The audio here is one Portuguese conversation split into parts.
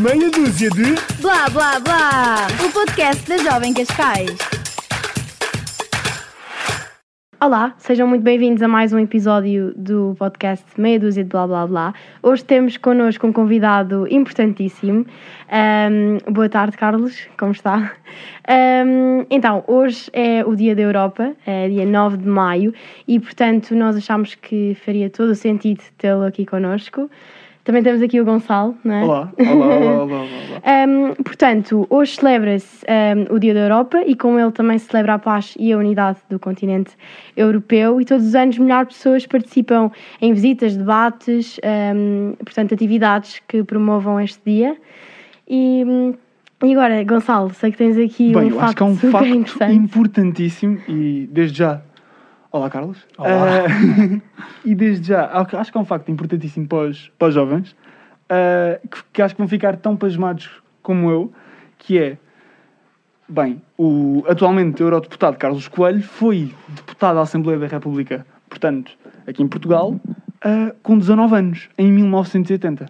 Meia dúzia de. Blá blá blá! O podcast da Jovem Cascais. Olá, sejam muito bem-vindos a mais um episódio do podcast Meia Dúzia de Blá Blá Blá. Hoje temos connosco um convidado importantíssimo. Ahm, boa tarde, Carlos, como está? Ahm, então, hoje é o Dia da Europa, é dia 9 de maio, e portanto nós achámos que faria todo o sentido tê-lo aqui connosco. Também temos aqui o Gonçalo, não é? Olá, olá, olá, olá, olá. Um, portanto, hoje celebra-se um, o Dia da Europa e com ele também se celebra a paz e a unidade do continente europeu e todos os anos milhares de pessoas participam em visitas, debates, um, portanto, atividades que promovam este dia. E, e agora, Gonçalo, sei que tens aqui Bem, um eu facto acho que é um facto importantíssimo e desde já. Olá, Carlos. Olá. Ah, e desde já, acho que é um facto importantíssimo para os, para os jovens ah, que, que acho que vão ficar tão pasmados como eu, que é. Bem, o atualmente eurodeputado Carlos Coelho foi deputado à Assembleia da República, portanto, aqui em Portugal, ah, com 19 anos, em 1980.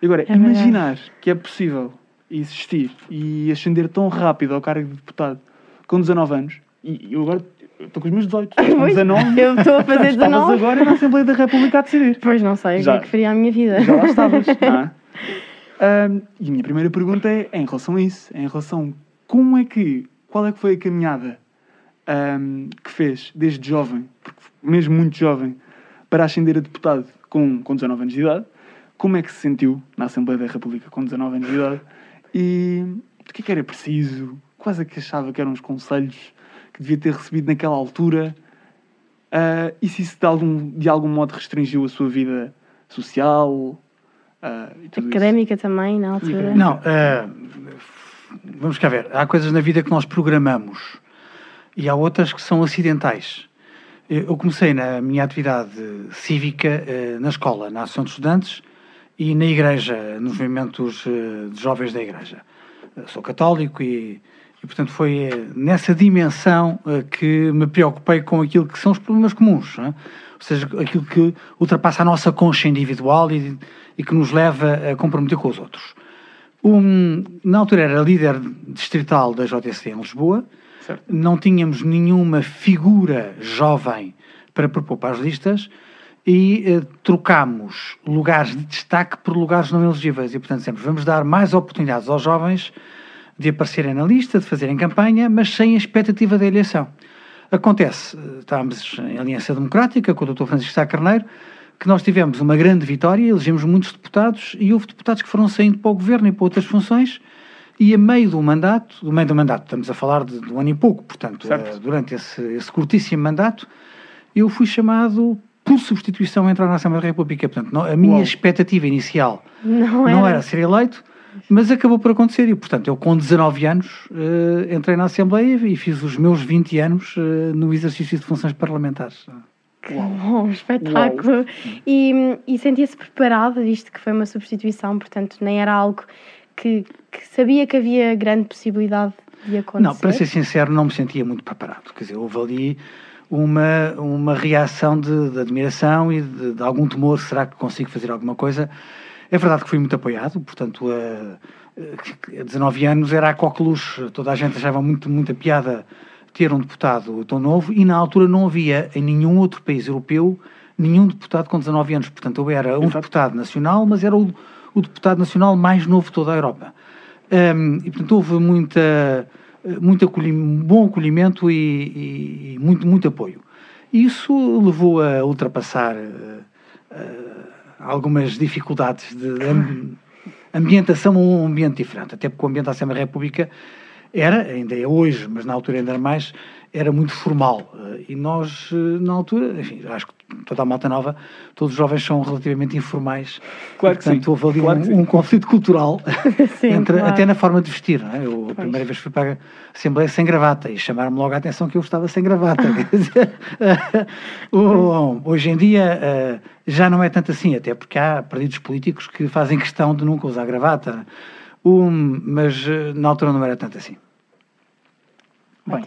E agora, É verdade. imaginar que é possível existir e ascender tão rápido ao cargo de deputado com 19 anos, e eu agora estou com os meus 18, com Pois, 19, Eu estou a fazer estavas 19. agora na Assembleia da República a decidir. Pois não sei, o que Já. é que faria a minha vida? Já lá estavas. é? Ahm, e a minha primeira pergunta é, é em relação a isso, é em relação como é que, qual é que foi a caminhada ahm, que fez desde jovem, mesmo muito jovem, para ascender a deputado com, com 19 anos de idade, como é que se sentiu na Assembleia da República com 19 anos de idade e o que é que era preciso, quais é que achava que eram os conselhos que devia ter recebido naquela altura ah, e se isso de algum, de algum modo restringiu a sua vida social e tudo isso. Académica também, na altura. Não, eh, vamos cá ver. Há coisas na vida que nós programamos e há outras que são acidentais. Eu comecei na minha atividade cívica na escola, na Associação de Estudantes e na igreja, nos movimentos de jovens da igreja. Sou católico e, e, portanto, foi eh, nessa dimensão eh, que me preocupei com aquilo que são os problemas comuns. é? Ou seja, aquilo que ultrapassa a nossa consciência individual e, e que nos leva a comprometer com os outros. Um, na altura era líder distrital da JSC em Lisboa, Certo. não tínhamos nenhuma figura jovem para propor para as listas e eh, trocámos lugares de destaque por lugares não elegíveis. E, portanto, sempre vamos dar mais oportunidades aos jovens de aparecerem na lista, de fazerem campanha, mas sem a expectativa da eleição. Acontece, eh, estávamos em Aliança Democrática com o Dr. Francisco Sá Carneiro, que nós tivemos uma grande vitória, elegemos muitos deputados e houve deputados que foram saindo para o governo e para outras funções e a meio do mandato, do meio do mandato, estamos a falar de, de um ano e pouco, portanto, Certo. eh, durante esse, esse curtíssimo mandato, eu fui chamado por substituição a entrar na Assembleia da República. Portanto, não- a minha Uau. expectativa inicial Não era. não era ser eleito, mas acabou por acontecer. E, portanto, eu com 19 anos eh, entrei na Assembleia e fiz os meus 20 anos eh, no exercício de funções parlamentares. Que bom, espetáculo. E, e sentia-se preparada, visto que foi uma substituição, portanto, nem era algo que, que sabia que havia grande possibilidade de acontecer. Não, para ser sincero, não me sentia muito preparado. Quer dizer, houve ali uma, uma reação de, de admiração e de, de algum temor: será que consigo fazer alguma coisa? É verdade que fui muito apoiado, portanto, a, a 19 anos era a coqueluche, toda a gente achava muito, muita piada ter um deputado tão novo e na altura não havia em nenhum outro país europeu nenhum deputado com 19 anos. Portanto, eu era um Exato. deputado nacional, mas era o, o deputado nacional mais novo de toda a Europa. Hum, e, portanto, houve muita, muito bom acolhimento e, e- e muito, muito apoio. E Isso levou a ultrapassar eh, algumas dificuldades de am- ambientação a um ambiente diferente, até porque o ambiente da Assembleia da República era, ainda é hoje, mas na altura ainda era mais, era muito formal. Eh, E nós, eh, na altura, enfim, acho que toda a malta nova, todos os jovens são relativamente informais. Claro que portanto, sim. houve ali Claro um, um conflito cultural, Sim, entre- claro. até na forma de vestir. Não é? Eu, a primeira vez fui para a Assembleia sem gravata e chamaram-me logo a atenção que eu estava sem gravata. Dizer, hoje em dia eh, já não é tanto assim, até porque há partidos políticos que fazem questão de nunca usar gravata. Um, mas na altura não era tanto assim. Bem,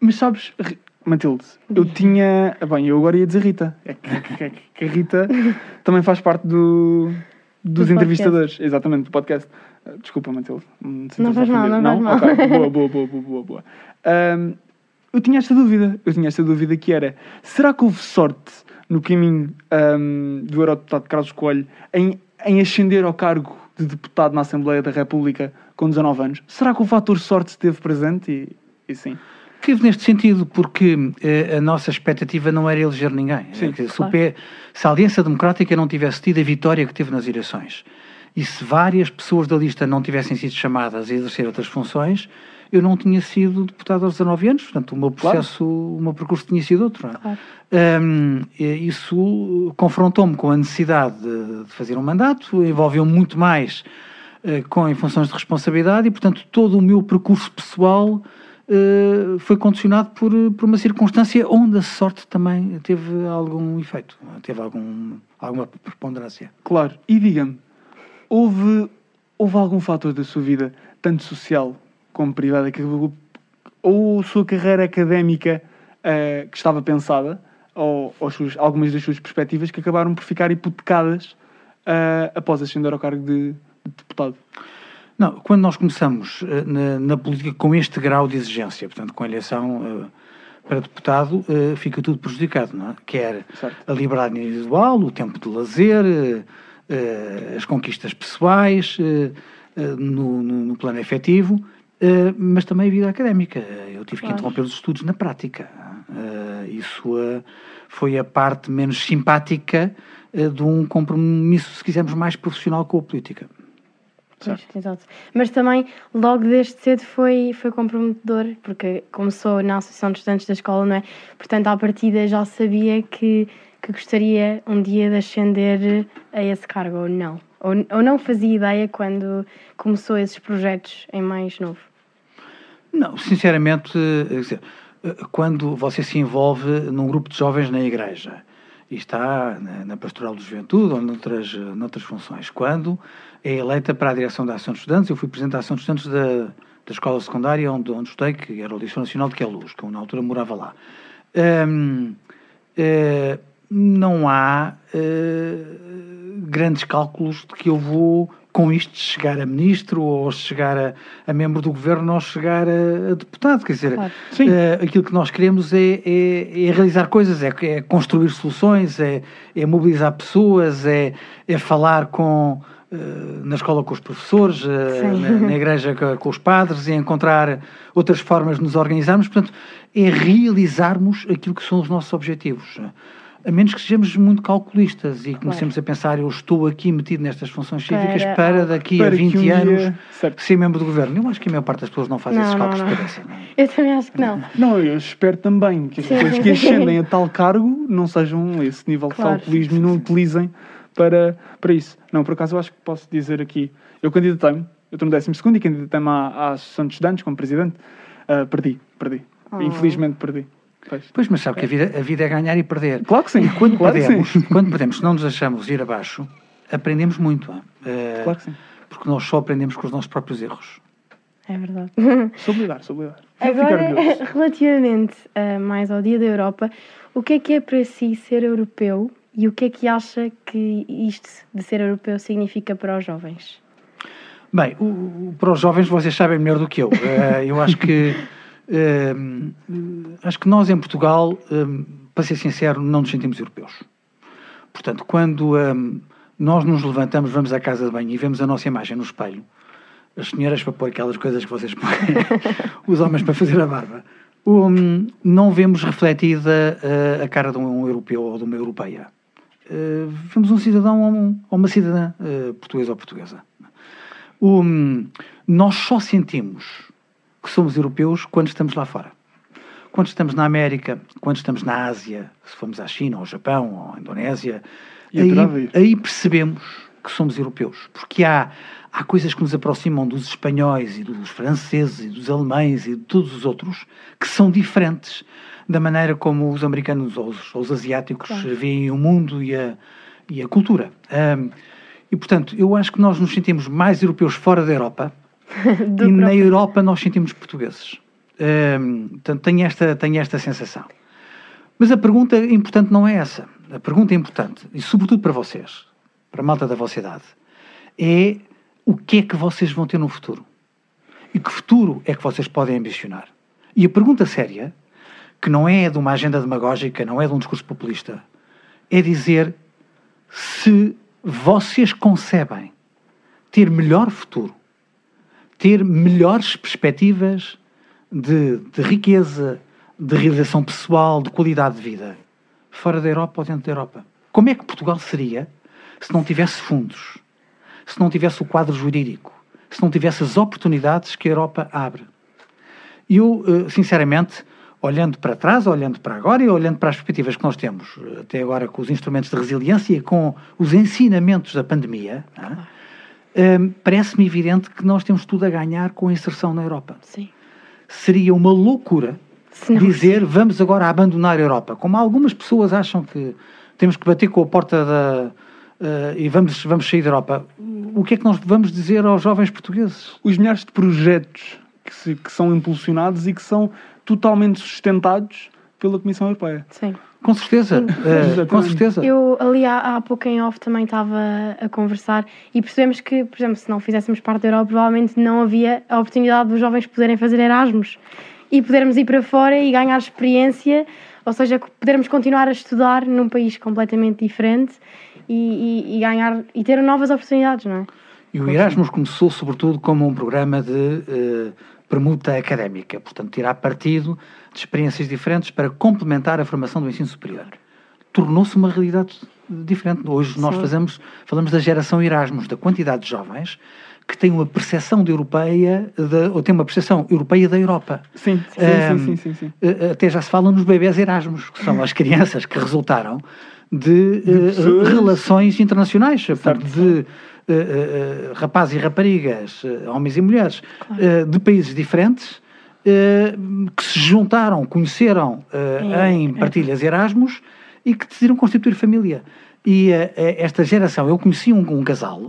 mas sabes, Matilde, eu tinha. Bem, eu agora ia dizer Rita. É que, que- que- que a Rita também faz parte do, dos Do entrevistadores, exatamente, do podcast. Ah, Desculpa, Matilde. Não faz mal, ofendido. não faz mal. Ok, boa, boa, boa, boa, boa, boa. Ahm, eu tinha esta dúvida, eu tinha esta dúvida que era, será que houve sorte no caminho ahm, do Eurodeputado Carlos Coelho em, em ascender ao cargo de deputado na Assembleia da República com 19 anos? Será que o fator sorte esteve presente? E, e sim. Tive neste sentido porque eh, a nossa expectativa não era eleger ninguém. Sim, Eh, que se, claro. P- se a Aliança Democrática não tivesse tido a vitória que teve nas eleições e se várias pessoas da lista não tivessem sido chamadas a exercer outras funções, eu não tinha sido deputado aos 19 anos, portanto o meu Claro. processo, o meu percurso tinha sido outro. é? Claro. E isso confrontou-me com a necessidade de, de fazer um mandato, envolveu muito mais eh, com em funções de responsabilidade e, portanto, todo o meu percurso pessoal eh, foi condicionado por, por uma circunstância onde a sorte também teve algum efeito, teve algum, alguma preponderância. Claro. E diga-me, houve, houve algum fator da sua vida, tanto social como privada, que ou a sua carreira académica eh, que estava pensada, ou, ou as suas- algumas das suas perspectivas que acabaram por ficar hipotecadas eh, após ascender ao cargo de, de deputado? Não, quando nós começamos eh, na, na política com este grau de exigência, portanto, com a eleição eh, para deputado, eh, fica tudo prejudicado, não é? Quer Certo. a liberdade individual, o tempo de lazer, as conquistas pessoais no, no- no plano efetivo, mas também a vida académica. Eu tive que Claro. interromper os estudos na prática. Isso foi a parte menos simpática de um compromisso, se quisermos, mais profissional com a política. Pois, exato. Mas também, logo desde cedo, foi, foi comprometedor, porque começou na Associação de Estudantes da Escola, não é? Portanto, à partida já sabia que, que gostaria um dia de ascender a esse cargo, ou não. Ou, ou não fazia ideia quando começou esses projetos em mais novo. Não, sinceramente, eh, quando você se envolve num grupo de jovens na igreja e está na, na pastoral de juventude ou noutras, eh, noutras funções, quando é eleita para a direção da Ação de Estudantes, eu fui presidente da Ação de Estudantes da, da escola secundária onde, onde estudei, que era o Liceu Nacional de Queluz, que eu na altura morava lá. Hum, não há eh, grandes cálculos de que eu vou com isto chegar a ministro ou chegar a, a membro do governo ou chegar a, a deputado. Quer dizer, Claro. Eh, aquilo que nós queremos é, é- é realizar coisas, é, é construir soluções, é, é mobilizar pessoas, é, é falar com, eh, na escola com os professores, eh, na, na igreja com, os padres, é encontrar outras formas de nos organizarmos. Portanto, é realizarmos aquilo que são os nossos objetivos. A menos que sejamos muito calculistas e comecemos a pensar, eu estou aqui metido nestas funções cívicas Para- para daqui Para a que 20 um dia- anos Certo. ser membro do governo. Eu acho que a maior parte das pessoas não faz Não, esses não, cálculos não. de cabeça. não é? Eu também acho que não. Não, eu espero também que as pessoas que ascendem a tal cargo não sejam esse nível de Claro. calculismo e não utilizem para, para isso. Não, por acaso eu acho que posso dizer aqui, eu candidatei-me, eu estou no 12 segundo e candidatei-me à, à Associação de Estudantes como presidente, Ah, perdi, perdi. Oh. Infelizmente perdi. Pois. Pois, mas sabe que a vida, a vida é ganhar e perder. Claro que sim. E quando claro que perdemos, sim. quando perdemos, se não nos deixamos ir abaixo, aprendemos muito. Eh, Claro que sim. Porque nós só aprendemos com os nossos próprios erros. É verdade. Lidar. Fico Agora, relativamente ah, mais ao Dia da Europa, o que é que é para si ser europeu e o que é que acha que isto de ser europeu significa para os jovens? Bem, o- o- para os jovens vocês sabem melhor do que eu. Eh, eu acho que eh, acho que nós em Portugal, eh, para ser sincero, não nos sentimos europeus. Portanto, quando eh, nós nos levantamos, vamos à casa de banho e vemos a nossa imagem no espelho, as senhoras para pôr aquelas coisas que vocês põem, os homens para fazer a barba, um, não vemos refletida eh, a cara de um europeu ou de uma europeia. Eh, vemos um cidadão ou, um- ou uma cidadã eh, portuguesa ou portuguesa. Um, nós só sentimos que somos europeus quando estamos lá fora. Quando estamos na América, quando estamos na Ásia, se formos à China, ao Japão, ou à Indonésia, E aí, aí percebemos que somos europeus. Porque há, há coisas que nos aproximam dos espanhóis e dos franceses e dos alemães e de todos os outros que são diferentes da maneira como os americanos ou os, ou os asiáticos Claro. veem o mundo e a, e a cultura. Ahm, e, portanto, eu acho que nós nos sentimos mais europeus fora da Europa E na próprio- Europa nós sentimos portugueses. Hum, portanto, tenho esta, tenho esta sensação. Mas a pergunta importante não é essa. A pergunta importante, e sobretudo para vocês, para a malta da vossa idade, é o que é que vocês vão ter no futuro. E que futuro é que vocês podem ambicionar. E a pergunta séria, que não é de uma agenda demagógica, não é de um discurso populista, é dizer se vocês concebem ter melhor futuro, ter melhores perspectivas de, de riqueza, de realização pessoal, de qualidade de vida, fora da Europa ou dentro da Europa. Como é que Portugal seria se não tivesse fundos, se não tivesse o quadro jurídico, se não tivesse as oportunidades que a Europa abre? Eu, eh, sinceramente, olhando para trás, olhando para agora e olhando para as perspectivas que nós temos eh, até agora com os instrumentos de resiliência e com os ensinamentos da pandemia? Parece-me evidente que nós temos tudo a ganhar com a inserção na Europa. Sim. Seria uma loucura dizer vamos agora abandonar a Europa, como algumas pessoas acham que temos que bater com a porta da eh, e vamos vamos sair da Europa. O que é que nós vamos dizer aos jovens portugueses? Os milhares de projetos que, se- que são impulsionados e que são totalmente sustentados pela Comissão Europeia. Sim. Com certeza, eh, com certeza. Eu ali há, há pouco em off também estava a conversar e percebemos que, por exemplo, se não fizéssemos parte da Europa, provavelmente não havia a oportunidade dos jovens poderem fazer Erasmus e podermos ir para fora e ganhar experiência, ou seja, podermos continuar a estudar num país completamente diferente e, e- e ganhar e ter novas oportunidades, não é? E o Erasmus começou, sobretudo, como um programa de eh, permuta académica, portanto, tirar partido de experiências diferentes para complementar a formação do ensino superior. Tornou-se uma realidade diferente. Hoje nós Sim. fazemos, falamos da geração Erasmus, da quantidade de jovens que têm uma percepção de europeia, de, ou têm uma percepção europeia da Europa. Sim, sim, Ahm, sim, sim, sim, sim. Até já se fala nos bebés Erasmus, que são as crianças que resultaram de, eh, pessoas- relações internacionais, portanto, de eh, rapazes e raparigas, eh, homens e mulheres, eh, de países diferentes, que se juntaram, conheceram É, em partilhas Erasmus e que decidiram constituir família. E esta geração, eu conheci um, um casal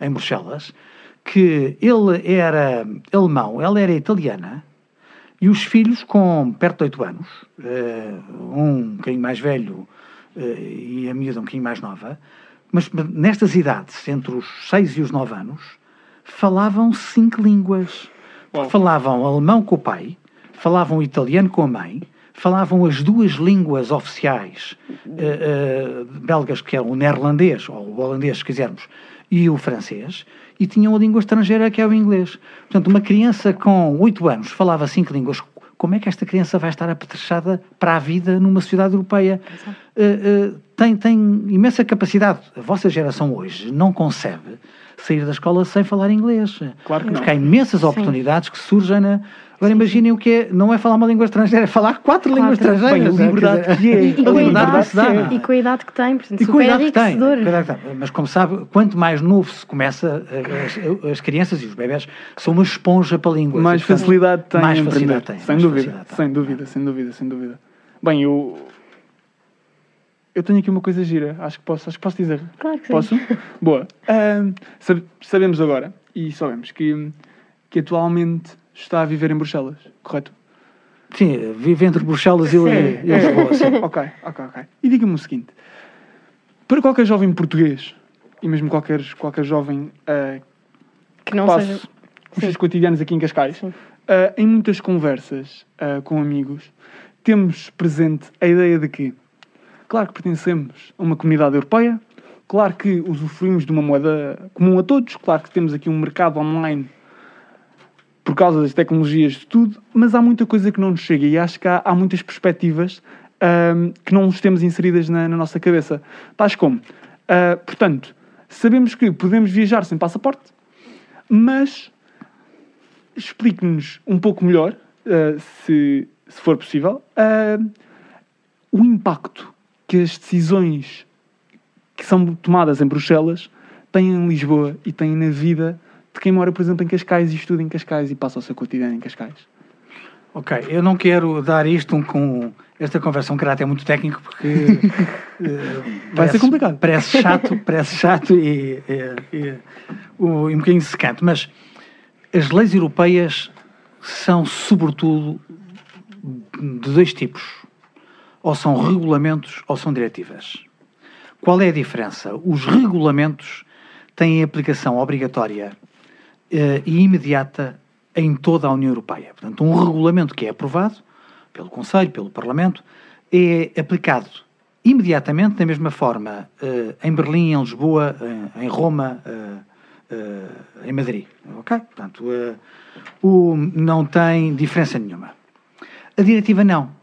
em Bruxelas, que ele era alemão, ela era italiana, e os filhos com perto de 8 anos, um bocadinho mais velho e a miúda um bocadinho mais nova, mas nestas idades, entre os 6 e os 9 anos, falavam cinco línguas. Falavam alemão com o pai, falavam italiano com a mãe, falavam as duas línguas oficiais eh, eh, belgas, que eram o neerlandês, ou o holandês, se quisermos, e o francês, e tinham a língua estrangeira, que é o inglês. Portanto, uma criança com 8 anos falava cinco línguas. Como é que esta criança vai estar apetrechada para a vida numa sociedade europeia? Eh, eh, tem, tem imensa capacidade. A vossa geração hoje não concebe sair da escola sem falar inglês. Claro que não. Porque há imensas oportunidades que surgem na. Agora imaginem o que é, não é falar uma língua estrangeira, é falar quatro línguas Quatro. estrangeiras. Bem, a liberdade Quer dizer, que é. E, e a com a liberdade idade, que e com a idade que tem, portanto, E com a super idade que tem. enriquecedor. com a idade que tem. Mas como sabe, quanto mais novo se começa, as, as crianças e os bebés são uma esponja para línguas. mais E, portanto, facilidade tem mais facilidade tem, sem mais dúvida, facilidade tem. sem dúvida, sem dúvida, sem dúvida. Bem, eu eu tenho aqui uma coisa gira, acho que posso, acho que posso dizer. Claro que sim. Posso? Boa. Sab- sabemos agora e sabemos que que atualmente está a viver em Bruxelas, correto? Sim, vive entre Bruxelas e, É, Lisboa. sim. ok, ok, ok. E diga-me o seguinte: para qualquer jovem português e mesmo qualquer, qualquer jovem ah, Que não passe seja. os seus cotidianos aqui em Cascais, ah, em muitas conversas ah, com amigos, temos presente a ideia de que, claro que pertencemos a uma comunidade europeia, claro que usufruímos de uma moeda comum a todos, claro que temos aqui um mercado online por causa das tecnologias de tudo, mas há muita coisa que não nos chega e acho que há, há muitas perspectivas ahm, que não nos temos inseridas na, na nossa cabeça. Tais como, ah, portanto, sabemos que podemos viajar sem passaporte, mas explique-nos um pouco melhor, ah, se, se for possível, ah, o impacto que as decisões que são tomadas em Bruxelas têm em Lisboa e têm na vida de quem mora, por exemplo, em Cascais e estuda em Cascais e passa o seu cotidiano em Cascais. Ok, eu não quero dar isto um, com esta conversa um caráter muito técnico porque eh, Vai ser complicado. Parece chato, parece chato e, e, e, e um bocadinho secante, mas as leis europeias são sobretudo de dois tipos. Ou são regulamentos ou são diretivas. Qual é a diferença? Os regulamentos têm aplicação obrigatória eh, e imediata em toda a União Europeia. Portanto, um regulamento que é aprovado pelo Conselho, pelo Parlamento, é aplicado imediatamente da mesma forma eh, em Berlim, em Lisboa, em, em Roma, eh, eh, em Madrid. Ok? Portanto, eh, o, não tem diferença nenhuma. A diretiva não.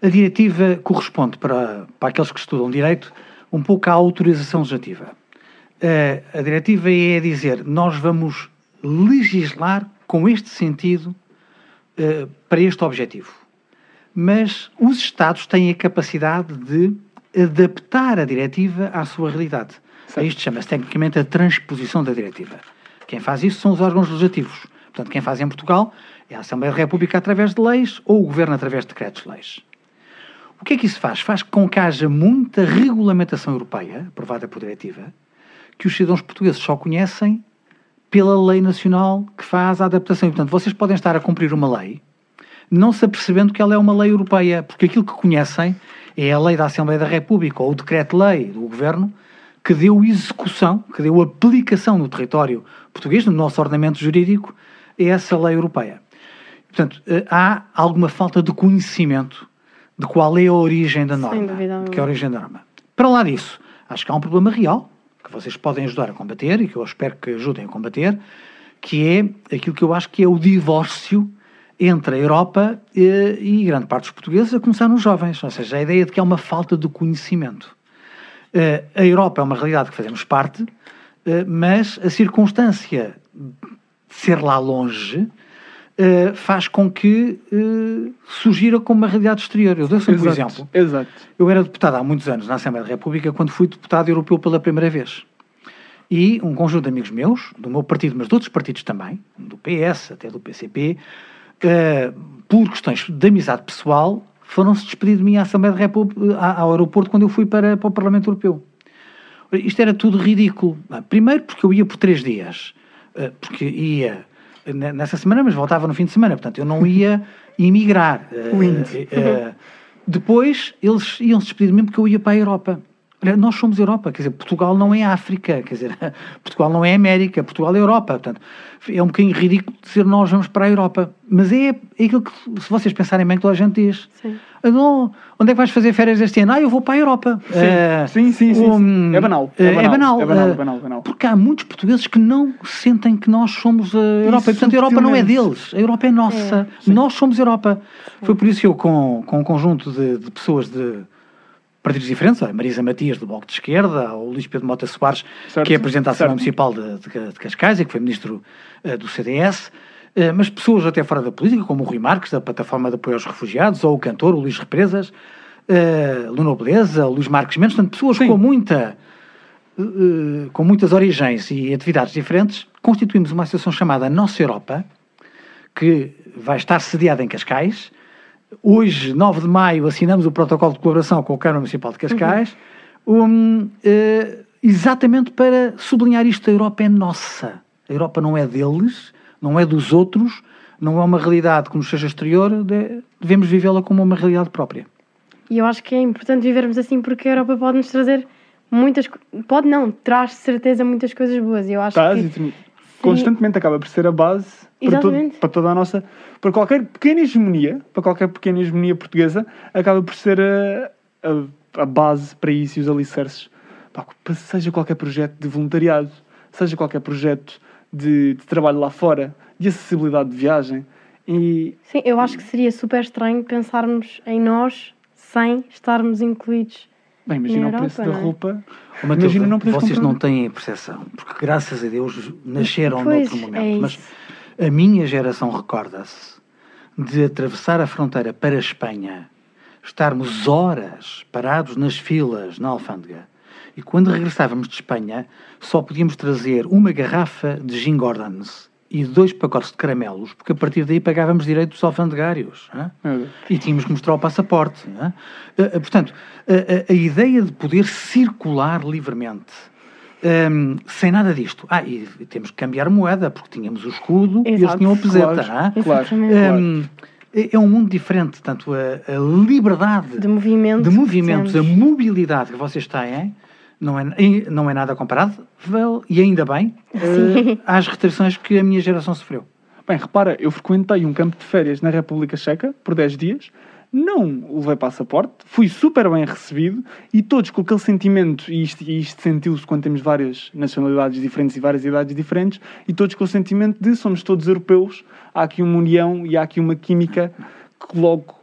A diretiva corresponde para, para aqueles que estudam direito um pouco à autorização legislativa. A diretiva é dizer nós vamos legislar com este sentido eh, para este objetivo. Mas os Estados têm a capacidade de adaptar a diretiva à sua realidade. Certo. Isto chama-se tecnicamente a transposição da diretiva. Quem faz isso são os órgãos legislativos. Portanto, quem faz em Portugal é a Assembleia da República através de leis ou o Governo através de decretos-leis. O que é que isso faz? Faz com que haja muita regulamentação europeia, aprovada por diretiva, que os cidadãos portugueses só conhecem pela lei nacional que faz a adaptação. E, portanto, vocês podem estar a cumprir uma lei, não se apercebendo que ela é uma lei europeia, porque aquilo que conhecem é a lei da Assembleia da República ou o decreto-lei do Governo que deu execução, que deu aplicação no território português, no nosso ordenamento jurídico, a essa lei europeia. Portanto, eh, há alguma falta de conhecimento de qual é a origem da norma. dúvida alguma. que é a origem da norma. Para lá disso, acho que há um problema real que vocês podem ajudar a combater e que eu espero que ajudem a combater, que é aquilo que eu acho que é o divórcio entre a Europa eh, e grande parte dos portugueses, a começar nos jovens. Ou seja, a ideia de que há uma falta de conhecimento. Eh, a Europa é uma realidade que fazemos parte, eh, mas a circunstância de ser lá longe eh, faz com que eh, sugira como uma realidade exterior. Eu dou sempre um exemplo. Exato. Eu era deputado há muitos anos na Assembleia da República quando fui deputado europeu pela primeira vez. E um conjunto de amigos meus, do meu partido, mas de outros partidos também, do PS até do PCP, eh, por questões de amizade pessoal, foram-se despedir de mim à Assembleia da República, ao aeroporto, quando eu fui para, para o Parlamento Europeu. Isto era tudo ridículo. Primeiro porque eu ia por três dias. Porque ia nessa semana, mas voltava no fim de semana. Portanto, eu não ia emigrar. Lindo. eh, eh, Depois, eles iam se despedir de mim porque eu ia para a Europa. Olha, Nós somos Europa, quer dizer, Portugal não é África, quer dizer, Portugal não é América, Portugal é Europa. Portanto, é um bocadinho ridículo dizer nós vamos para a Europa. Mas é, é aquilo que, se vocês pensarem bem, que toda a gente diz. Sim. Ah, não, onde é que vais fazer férias este ano? Ah, eu vou para a Europa. Sim, Eh, sim, sim, sim, um, sim. É banal, é eh, banal, É banal. é banal, eh, é banal, é banal. Porque há muitos portugueses que não sentem que nós somos a Europa. E, portanto, a Europa não é deles. A Europa é nossa. nós somos Europa. Foi por isso que eu, com, com um conjunto de, de pessoas de partidos diferentes, a Marisa Matias do Bloco de Esquerda, o Luís Pedro Mota Soares, Certo, que é Presidente da Assembleia. Municipal de, de, de Cascais e que foi Ministro eh, do CDS, eh, mas pessoas até fora da política, como o Rui Marques, da Plataforma de Apoio aos Refugiados, ou o cantor, o Luís Represas, eh, Luna Beleza, o Luís Marques Mendes, portanto, pessoas Sim. com muita com muitas origens e atividades diferentes, constituímos uma associação chamada Nossa Europa, que vai estar sediada em Cascais. Hoje, 9 de maio, assinamos o protocolo de colaboração com o Câmara Municipal de Cascais, um, eh, exatamente para sublinhar isto: a Europa é nossa. A Europa não é deles, não é dos outros, não é uma realidade que nos seja exterior, de- devemos vivê-la como uma realidade própria. E eu acho que é importante vivermos assim porque a Europa pode nos trazer muitas. Pode não, traz de certeza muitas coisas boas. Eu acho que. e tu- constantemente acaba por ser a base para, todo- para toda a nossa. Para qualquer pequena hegemonia, para qualquer pequena hegemonia portuguesa, acaba por ser a, a, a base para isso e os alicerces. Pá, para seja qualquer projeto de voluntariado, seja qualquer projeto de, de trabalho lá fora, de acessibilidade de viagem. E Sim, eu acho que seria super estranho pensarmos em nós sem estarmos incluídos. bem, imagina Na o preço Europa, da não é? roupa. Matilde, Imagina não vocês comprar. não têm a percepção, porque graças a Deus nasceram Pois, noutro é momento. Mas isso. A minha geração recorda-se de atravessar a fronteira para a Espanha, estarmos horas parados nas filas na alfândega. E quando regressávamos de Espanha, só podíamos trazer uma garrafa de gin Gordons e dois pacotes de caramelos, porque a partir daí pagávamos direitos alfandegários. Deus. E tínhamos que mostrar o passaporte. Eh, eh, portanto, a, a- a ideia de poder circular livremente, ehm, sem nada disto. Ah, e temos que cambiar moeda, porque tínhamos o escudo e eles Exato. tinham a peseta. Claro. é? Claro. Ehm, é é um mundo diferente. Portanto, a, a liberdade De movimento. de movimentos, a mobilidade que vocês têm, Não é, não é nada comparável, e ainda bem, eh, às restrições que a minha geração sofreu. Bem, repara, eu frequentei um campo de férias na República Checa por 10 dias, não levei passaporte, fui super bem recebido e todos com aquele sentimento, e isto, e isto sentiu-se quando temos várias nacionalidades diferentes e várias idades diferentes, e todos com o sentimento de somos todos europeus, há aqui uma união e há aqui uma química que logo,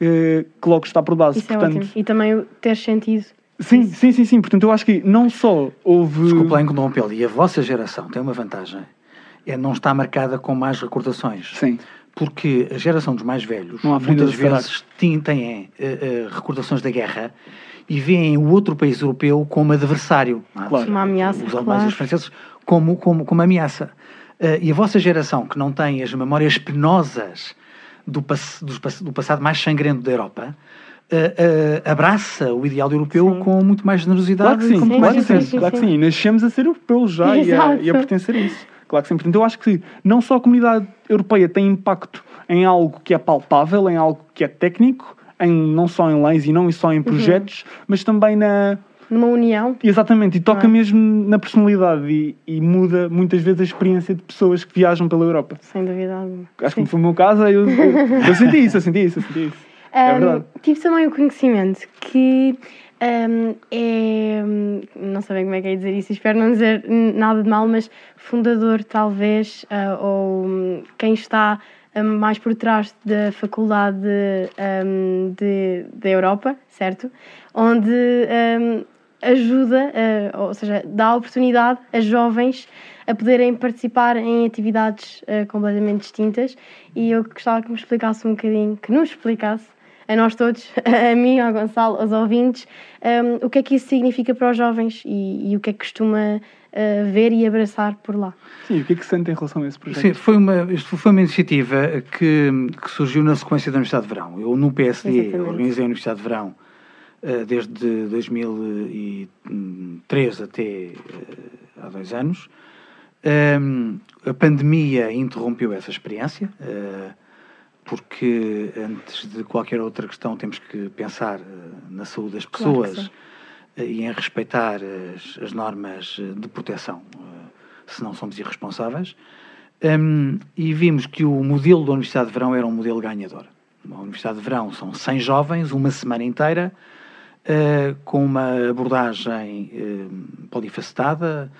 eh, que logo está por base. Isso é Portanto, ótimo. E também ter sentido. sim, sim, sim, sim. Portanto, eu acho que não só houve. Desculpa lá interrompê-lo, e a vossa geração tem uma vantagem, é não estar marcada com mais recordações. Sim. Porque a geração dos mais velhos Não há ferida muitas vezes têm, têm eh, eh, recordações da guerra e veem o outro país europeu como adversário. é? Claro. Uma ameaça, Os alemães claro. e os franceses como, como, como ameaça. Eh, e a vossa geração, que não tem as memórias penosas do, pass- dos pass- do passado mais sangrento da Europa, eh, eh, abraça o ideal europeu Sim. com muito mais generosidade Claro que e sim, com muito claro mais que sim, interesse. sim, claro que sim. sim. E nascemos a ser europeus já e a, e a pertencer a isso. Claro que sim. Portanto, eu acho que não só a comunidade europeia tem impacto em algo que é palpável, em algo que é técnico, em, não só em leis e não só em projetos, mas também na. Numa união. Exatamente, e toca é? mesmo na personalidade e, e muda muitas vezes a experiência de pessoas que viajam pela Europa. Sem dúvida alguma. Acho que foi o meu caso, eu, eu, eu senti isso, eu senti isso, eu senti isso. É Um, verdade. tive também o conhecimento que um, é. Não sei bem como é que é dizer isso, espero não dizer nada de mal, mas fundador, talvez, ah, ou hum, quem está hum, mais por trás da Faculdade hum, de, da Europa, certo? Onde hum, ajuda, ah, ou seja, dá oportunidade a jovens a poderem participar em atividades ah, completamente distintas e eu gostava que me explicasse um bocadinho, que nos explicasse a nós todos, a mim, ao Gonçalo, aos ouvintes, um, o que é que isso significa para os jovens e, e o que é que costuma uh, ver e abraçar por lá. Sim, o que é que se sente em relação a esse projeto? Sim, foi uma, isto foi uma iniciativa que, que surgiu na sequência da Universidade de Verão. Eu, no PSD, Exatamente. organizei a Universidade de Verão eh, desde 2003 até eh, há dois anos. Ehm, a pandemia interrompeu essa experiência, eh, porque antes de qualquer outra questão temos que pensar eh, na saúde das Claro pessoas sim. eh, e em respeitar as, as normas eh, de proteção, se não somos irresponsáveis. Hum, e vimos que o modelo da Universidade de Verão era um modelo ganhador. A Universidade de Verão são 100 jovens, uma semana inteira, eh, com uma abordagem eh, polifacetada,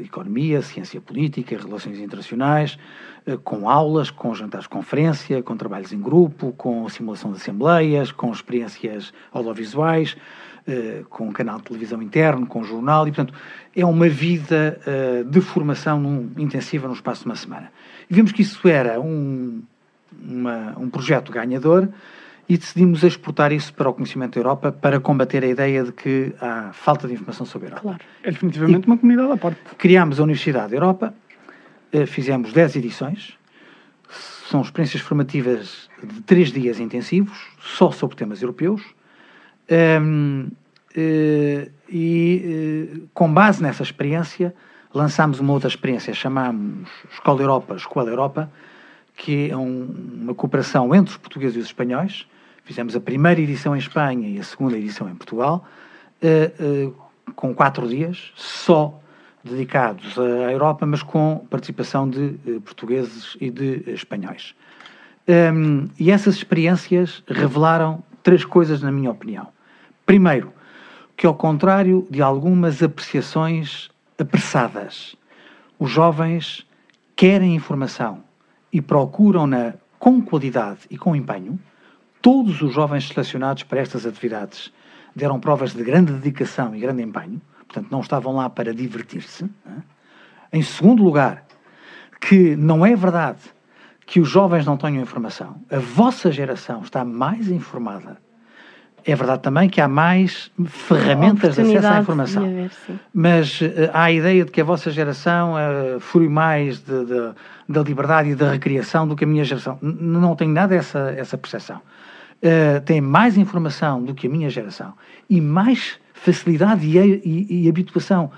economia, ciência política, relações internacionais, eh, com aulas, com jantares de conferência, com trabalhos em grupo, com simulação de assembleias, com experiências audiovisuais, eh, com um canal de televisão interno, com jornal, e portanto é uma vida eh, de formação num- intensiva no espaço de uma semana. E vimos que isso era um, uma- um projeto ganhador e decidimos exportar isso para o conhecimento da Europa para combater a ideia de que há falta de informação sobre a Europa. Claro. É definitivamente uma comunidade à parte. Criámos a Universidade da Europa, eh, fizemos 10 edições, são experiências formativas de 3 dias intensivos, só sobre temas europeus, Ehm, eh, e eh, com base nessa experiência lançámos uma outra experiência, chamámos Escola Europa, Escola Europa, que é um- uma cooperação entre os portugueses e os espanhóis. Fizemos a primeira edição em Espanha e a segunda edição em Portugal, eh, eh, com quatro dias, só dedicados à Europa, mas com participação de eh, portugueses e de espanhóis. Hum, e essas experiências revelaram três coisas, na minha opinião. Primeiro, que ao contrário de algumas apreciações apressadas, os jovens querem informação e procuram-na com qualidade e com empenho. Todos os jovens selecionados para estas atividades deram provas de grande dedicação e grande empenho, portanto, não estavam lá para divertir-se. é? Em segundo lugar, que não é verdade que os jovens não tenham informação. A vossa geração está mais informada. É verdade também que há mais ferramentas de acesso à informação. sim. Mas eh, há a ideia de que a vossa geração uh, fui mais de- de- da liberdade e da recriação do que a minha geração. N- não tenho nada essa, essa percepção. Uh, tem mais informação do que a minha geração e mais facilidade e, e- e habituação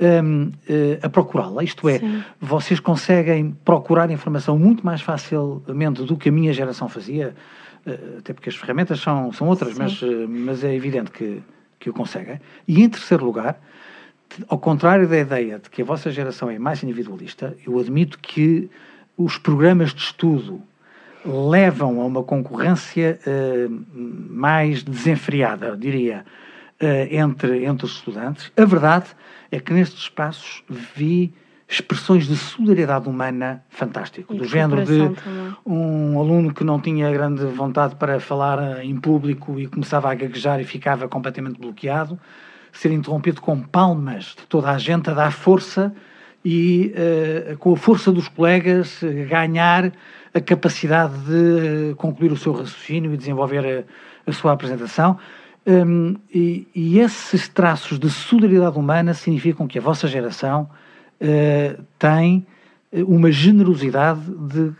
hum, eh, a procurá-la. Isto é, Sim. vocês conseguem procurar informação muito mais facilmente do que a minha geração fazia, eh, até porque as ferramentas são, são outras, Sim. mas, eh, mas é evidente que, que o conseguem. E em terceiro lugar, ao contrário da ideia de que a vossa geração é mais individualista, eu admito que os programas de estudo levam a uma concorrência uh, mais desenfreada, diria, uh, entre, entre os estudantes. A verdade é que nestes espaços vi expressões de solidariedade humana fantástico, E do género de também. um aluno que não tinha grande vontade para falar eh, em público e começava a gaguejar e ficava completamente bloqueado, ser interrompido com palmas de toda a gente a dar força e eh, com a força dos colegas eh, ganhar a capacidade de eh, concluir o seu raciocínio e desenvolver a, a sua apresentação. Hum, e, e esses traços de solidariedade humana significam que a vossa geração eh, tem eh, uma generosidade de-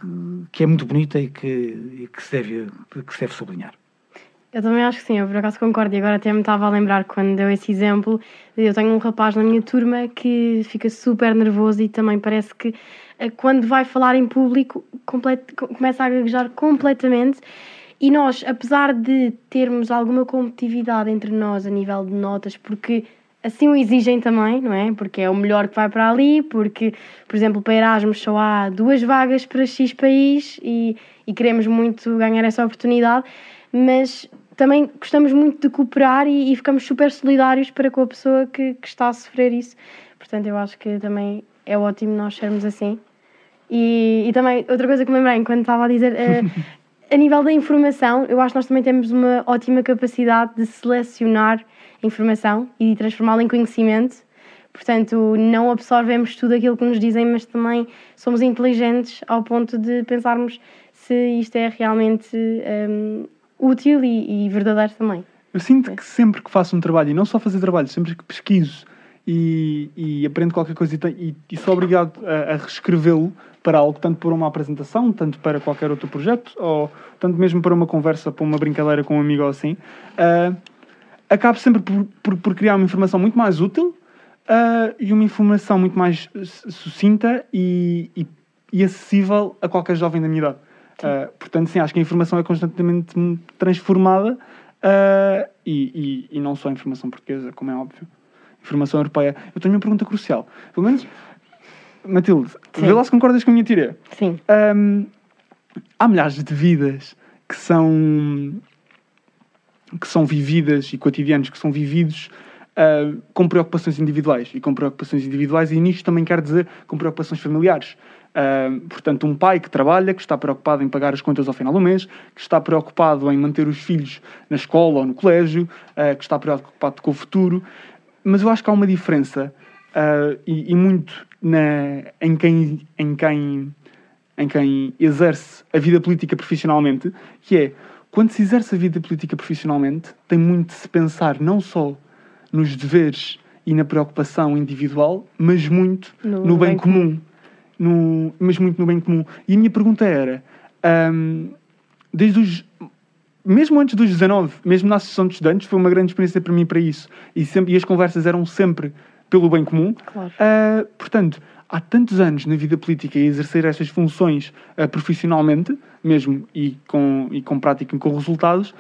que é muito bonita e que, e que, se deve, que se deve sublinhar. Eu também acho que sim, eu por acaso concordo. E agora até me estava a lembrar quando deu esse exemplo. Eu tenho um rapaz na minha turma que fica super nervoso e também parece que quando vai falar em público começa a gaguejar completamente. E nós, apesar de termos alguma competitividade entre nós a nível de notas, porque assim o exigem também, não é? Porque é o melhor que vai para ali, porque, por exemplo, para Erasmus só há duas vagas para X país e, e queremos muito ganhar essa oportunidade, mas também gostamos muito de cooperar e, e ficamos super solidários para com a pessoa que, que está a sofrer isso. Portanto, eu acho que também é ótimo nós sermos assim. E, e também, outra coisa que me lembrei enquanto estava a dizer, eh, a nível da informação, eu acho que nós também temos uma ótima capacidade de selecionar a informação e de transformá-la em conhecimento. Portanto, não absorvemos tudo aquilo que nos dizem, mas também somos inteligentes ao ponto de pensarmos se isto é realmente hum, útil e, e verdadeiro também. Eu sinto que sempre que faço um trabalho, e não só fazer trabalho, sempre que pesquiso e, e aprendo qualquer coisa e, e, sou obrigado a, a reescrevê-lo para algo, tanto para uma apresentação, tanto para qualquer outro projeto, ou tanto mesmo para uma conversa, para uma brincadeira com um amigo ou assim, ah, acabo sempre por, por, por criar uma informação muito mais útil ah, e uma informação muito mais su- sucinta e, e, e acessível a qualquer jovem da minha idade. Ah, portanto, sim, acho que a informação é constantemente transformada ah, e, e, e não só a informação portuguesa, como é óbvio. Informação europeia. Eu tenho uma pergunta crucial. Pelo menos, Matilde, Sim. vê lá se concordas com a minha teoria. Sim. Hum, há milhares de vidas que são que são vividas e cotidianos que são vividos ah, com preocupações individuais e com preocupações individuais e nisto também quer dizer com preocupações familiares Ah, portanto um pai que trabalha que está preocupado em pagar as contas ao final do mês que está preocupado em manter os filhos na escola ou no colégio ah, que está preocupado com o futuro mas eu acho que há uma diferença ah, e, e muito na, em quem em quem em quem exerce a vida política profissionalmente, que é quando se exerce a vida política profissionalmente, tem muito de se pensar não só nos deveres e na preocupação individual, mas muito No no, bem, bem comum. No, mas muito no bem comum. E a minha pergunta era: hum, desde os. Mesmo antes dos 19, mesmo na Associação de Estudantes, foi uma grande experiência para mim para isso. E, sempre, e as conversas eram sempre pelo bem comum. Claro. Ah, portanto, há tantos anos na vida política e exercer estas funções ah, profissionalmente, mesmo e com, e com prática e com resultados,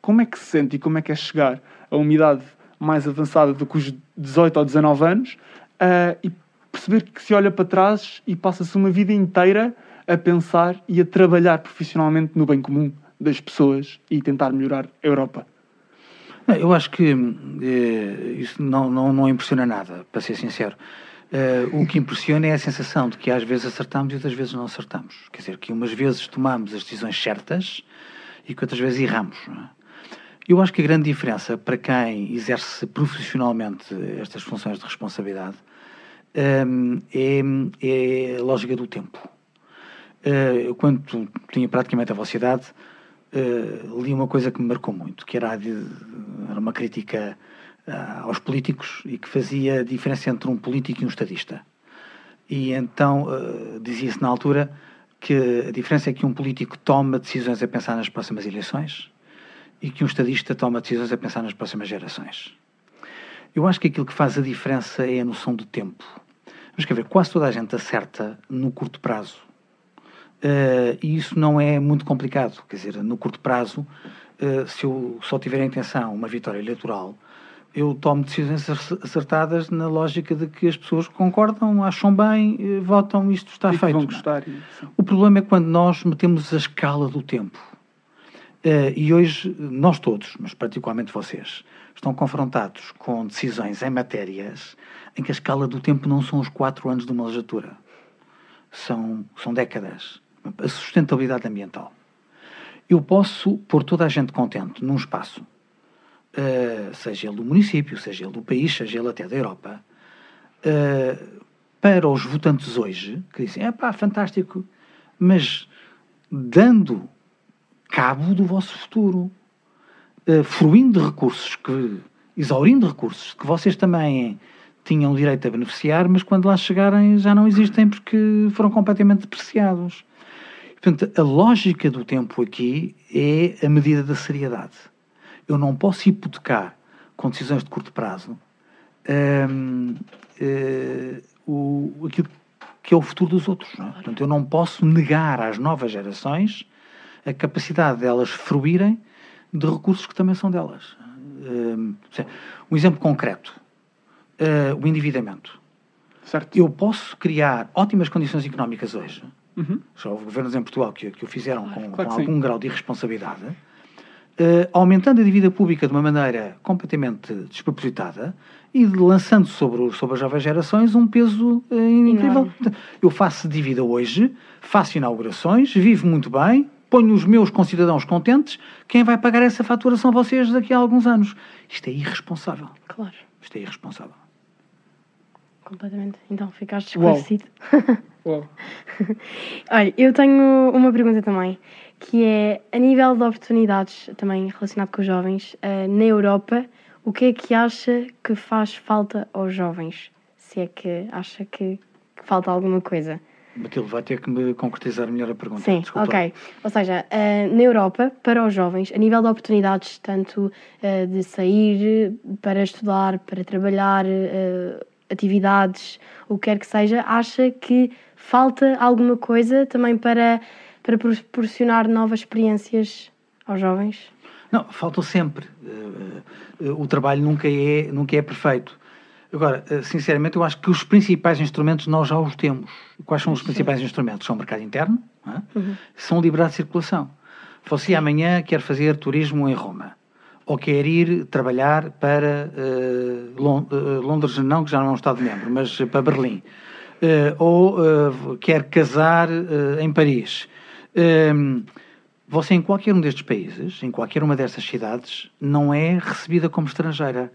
como é que se sente e como é que é chegar a uma idade mais avançada do que os 18 ou 19 anos ah, e perceber que se olha para trás e passa-se uma vida inteira a pensar e a trabalhar profissionalmente no bem comum das pessoas e tentar melhorar a Europa? Eu acho que eh, isso não, não, não impressiona nada, para ser sincero. Eh, o que impressiona é a sensação de que às vezes acertamos e outras vezes não acertamos. Quer dizer, que umas vezes tomamos as decisões certas e que outras vezes erramos. é? Eu acho que a grande diferença para quem exerce profissionalmente estas funções de responsabilidade hum, é, é a lógica do tempo. Eh, eu, quando tinha praticamente a vossa idade, eh, li uma coisa que me marcou muito, que era, de- era uma crítica ah, aos políticos e que fazia a diferença entre um político e um estadista. E então eh, dizia-se na altura que a diferença é que um político toma decisões a pensar nas próximas eleições e que um estadista toma decisões a pensar nas próximas gerações. Eu acho que aquilo que faz a diferença é a noção do tempo. Quer ver, quase toda a gente acerta no curto prazo. Eh, e isso não é muito complicado. Quer dizer, no curto prazo, eh, se eu só tiver em intenção uma vitória eleitoral, eu tomo decisões acer- acertadas na lógica de que as pessoas concordam, acham bem, eh, votam, isto está E feito. vão é? gostar. O problema é quando nós metemos a escala do tempo. E hoje, nós todos, mas particularmente vocês, estão confrontados com decisões em matérias em que a escala do tempo não são os quatro anos de uma legislatura. São, são décadas. A sustentabilidade ambiental. Eu posso pôr toda a gente contente num espaço, eh, seja ele do município, seja ele do país, seja ele até da Europa, eh, para os votantes hoje, que dizem, é pá, fantástico, mas dando cabo do vosso futuro, eh, fruindo de recursos, que, exaurindo recursos que vocês também tinham direito a beneficiar, mas quando lá chegarem já não existem porque foram completamente depreciados. Portanto, a lógica do tempo aqui é a medida da seriedade. Eu não posso hipotecar com decisões de curto prazo hum, eh, o, aquilo que é o futuro dos outros. É? Portanto, eu não posso negar às novas gerações a capacidade delas fruírem de recursos que também são delas. Hum, um exemplo concreto: eh, o endividamento. Certo? Eu posso criar ótimas condições económicas hoje. Uhum. Já houve governos em Portugal que, que o fizeram com, claro com algum sim. grau de irresponsabilidade, eh, aumentando a dívida pública de uma maneira completamente despropositada e lançando sobre, o- sobre as jovens gerações um peso eh, incrível. Eu faço dívida hoje, faço inaugurações, vivo muito bem, ponho os meus concidadãos contentes. Quem vai pagar essa fatura são vocês daqui a alguns anos. Isto é irresponsável. Claro, Isto é irresponsável. completamente. Então ficaste esclarecido. Uau. Olha, eu tenho uma pergunta também, que é a nível de oportunidades, também relacionado com os jovens, eh, na Europa, o que é que acha que faz falta aos jovens? Se é que acha que, que falta alguma coisa. Matilde, vai ter que me concretizar melhor a pergunta. Sim, Desculpa. ok. Ou seja, eh, na Europa, para os jovens, a nível de oportunidades, tanto eh, de sair para estudar, para trabalhar, atividades, o que quer que seja, acha que falta alguma coisa também para, para proporcionar novas experiências aos jovens? Não, faltam sempre. Eh, eh, o trabalho nunca é, nunca é perfeito. Agora, eh, sinceramente, eu acho que os principais instrumentos nós já os temos. Quais são os principais instrumentos? São o mercado interno, é? são a liberdade de circulação. Você amanhã quer fazer turismo em Roma, ou quer ir trabalhar para eh, Londres, não, que já não é um Estado-membro, mas para Berlim, Eh, ou eh, quer casar em Paris. Ehm, você, em qualquer um destes países, em qualquer uma destas cidades, não é recebida como estrangeira.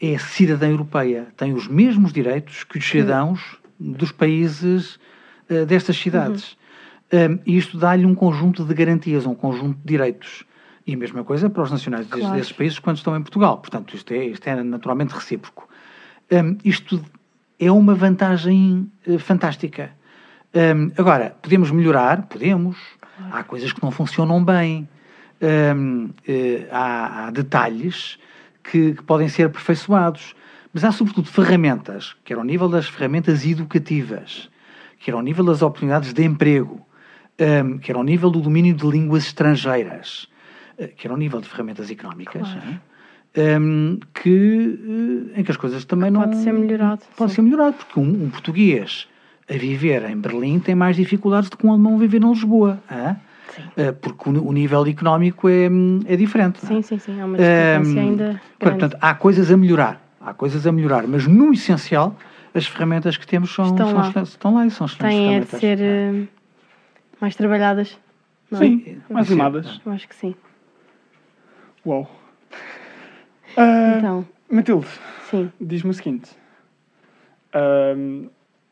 É cidadã europeia. Tem os mesmos direitos que os cidadãos dos países destas cidades. Um, e isto dá-lhe um conjunto de garantias, um conjunto de direitos. E a mesma coisa para os nacionais desses- Claro. desses países quando estão em Portugal. Portanto, isto é, isto é naturalmente recíproco. Um, isto é uma vantagem eh, fantástica. Um, agora, podemos melhorar? Podemos. Há coisas que não funcionam bem. Um, eh, há, há detalhes que, que podem ser aperfeiçoados. Mas há, sobretudo, ferramentas, quer ao nível das ferramentas educativas, quer ao nível das oportunidades de emprego, um, quer ao nível do domínio de línguas estrangeiras, eh, quer ao nível de ferramentas económicas, Claro. um, que, eh, em que as coisas também não... Pode ser melhorado, Pode sim. ser melhorado, porque um, um português a viver em Berlim tem mais dificuldades do que um alemão a viver em Lisboa. hã? Sim. Eh, porque o, o nível económico é, é diferente. é? Sim, sim, sim. Há uma discrepância Hum, ainda grande. Portanto, há coisas a melhorar. Há coisas a melhorar, mas no essencial, as ferramentas que temos são, Estão são lá. excelentes- estão lá e são excelentes Têm é de ser mais trabalhadas. não é? Sim, mais. Eu acho que sim. Uau. Ah, Então, Matilde, sim, diz-me o seguinte. Ahm,